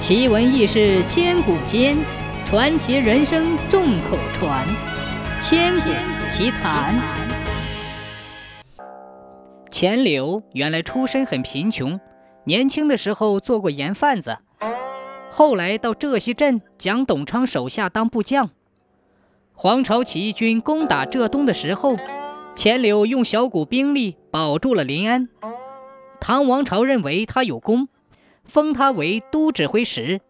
奇闻异事千古间，传奇人生众口传。千古奇谈。钱柳原来出身很贫穷，年轻的时候做过盐贩子，后来到浙西镇蒋董昌手下当部将。黄巢起义军攻打浙东的时候，钱柳用小股兵力保住了临安。唐王朝认为他有功。封他为都指挥使，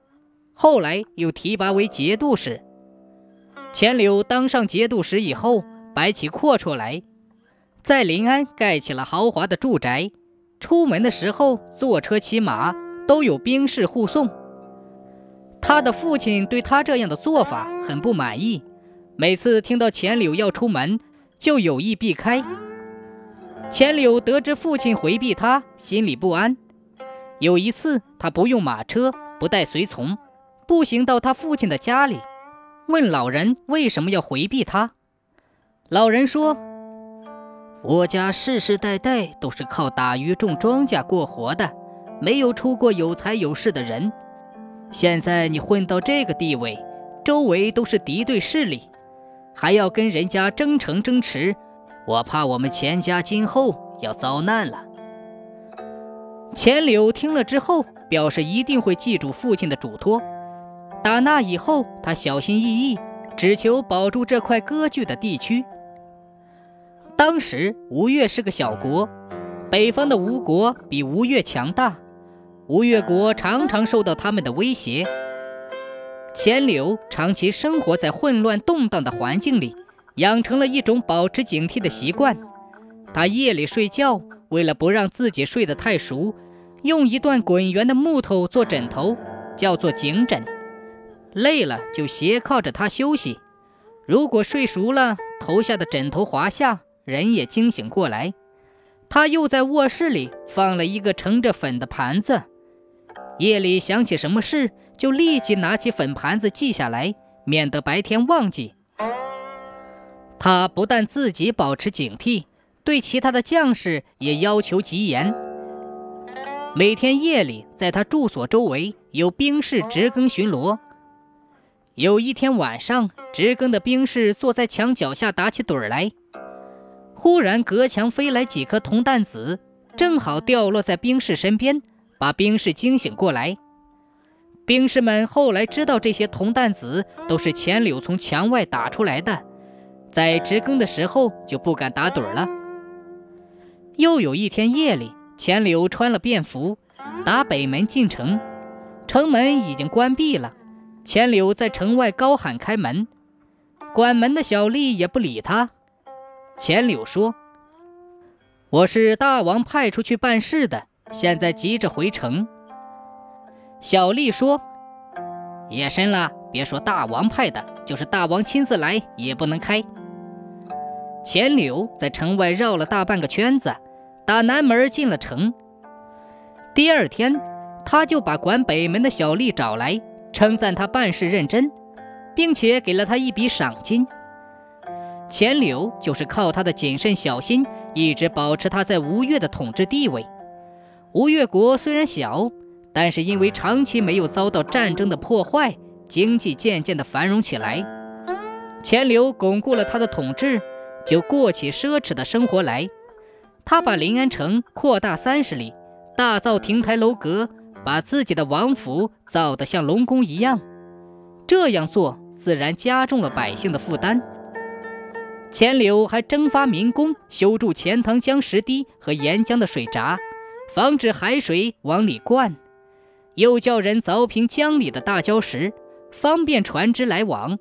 后来又提拔为节度使。钱柳当上节度使以后，摆起阔绰来，在临安盖起了豪华的住宅。出门的时候，坐车骑马都有兵士护送。他的父亲对他这样的做法很不满意，每次听到钱柳要出门，就有意避开。钱柳得知父亲回避他，心里不安。有一次，他不用马车，不带随从，步行到他父亲的家里，问老人为什么要回避他。老人说：“我家世世代代都是靠打鱼种庄稼过活的，没有出过有才有势的人。现在你混到这个地位，周围都是敌对势力，还要跟人家争城争池，我怕我们钱家今后要遭难了。”钱柳听了之后，表示一定会记住父亲的嘱托。打那以后，他小心翼翼，只求保住这块割据的地区。当时吴越是个小国，北方的吴国比吴越强大，吴越国常常受到他们的威胁。钱柳长期生活在混乱动荡的环境里，养成了一种保持警惕的习惯。他夜里睡觉。为了不让自己睡得太熟，用一段滚圆的木头做枕头，叫做颈枕。累了就斜靠着它休息。如果睡熟了，头下的枕头滑下，人也惊醒过来。他又在卧室里放了一个盛着粉的盘子，夜里想起什么事，就立即拿起粉盘子记下来，免得白天忘记。他不但自己保持警惕。对其他的将士也要求极严。每天夜里，在他住所周围有兵士值更巡逻。有一天晚上，值更的兵士坐在墙脚下打起盹儿来，忽然隔墙飞来几颗铜弹子，正好掉落在兵士身边，把兵士惊醒过来。兵士们后来知道这些铜弹子都是钱柳从墙外打出来的，在值更的时候就不敢打盹了。又有一天夜里，钱柳穿了便服，打北门进城。城门已经关闭了，钱柳在城外高喊开门，管门的小丽也不理他。钱柳说：“我是大王派出去办事的，现在急着回城。”小丽说：“夜深了，别说大王派的，就是大王亲自来也不能开。”钱柳在城外绕了大半个圈子。打南门进了城。第二天，他就把管北门的小丽找来，称赞他办事认真，并且给了他一笔赏金。钱柳就是靠他的谨慎小心，一直保持他在吴越的统治地位。吴越国虽然小，但是因为长期没有遭到战争的破坏，经济渐渐的繁荣起来。钱柳巩固了他的统治，就过起奢侈的生活来。他把临安城扩大三十里，大造亭台楼阁，把自己的王府造得像龙宫一样。这样做自然加重了百姓的负担。钱柳还征发民工修筑钱塘江石堤和沿江的水闸，防止海水往里灌；又叫人凿平江里的大礁石，方便船只来往。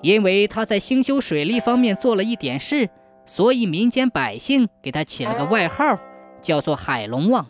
因为他在兴修水利方面做了一点事。所以民间百姓给他起了个外号，叫做“海龙王”。